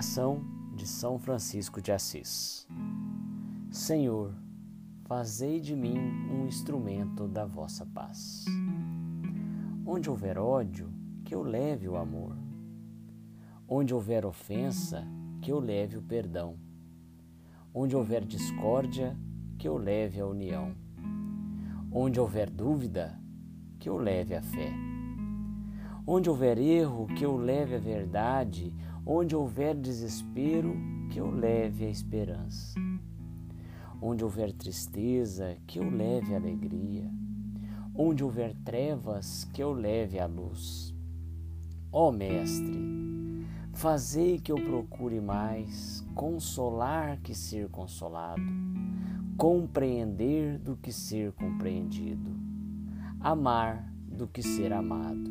Oração de São Francisco de Assis. Senhor, fazei de mim um instrumento da vossa paz. Onde houver ódio, que eu leve o amor. Onde houver ofensa, que eu leve o perdão. Onde houver discórdia, que eu leve a união. Onde houver dúvida, que eu leve a fé. Onde houver erro, que eu leve a verdade Onde houver desespero, que eu leve a esperança. Onde houver tristeza, que eu leve a alegria. Onde houver trevas, que eu leve a luz. Ó oh, Mestre, fazei que eu procure mais consolar que ser consolado, compreender do que ser compreendido, amar do que ser amado,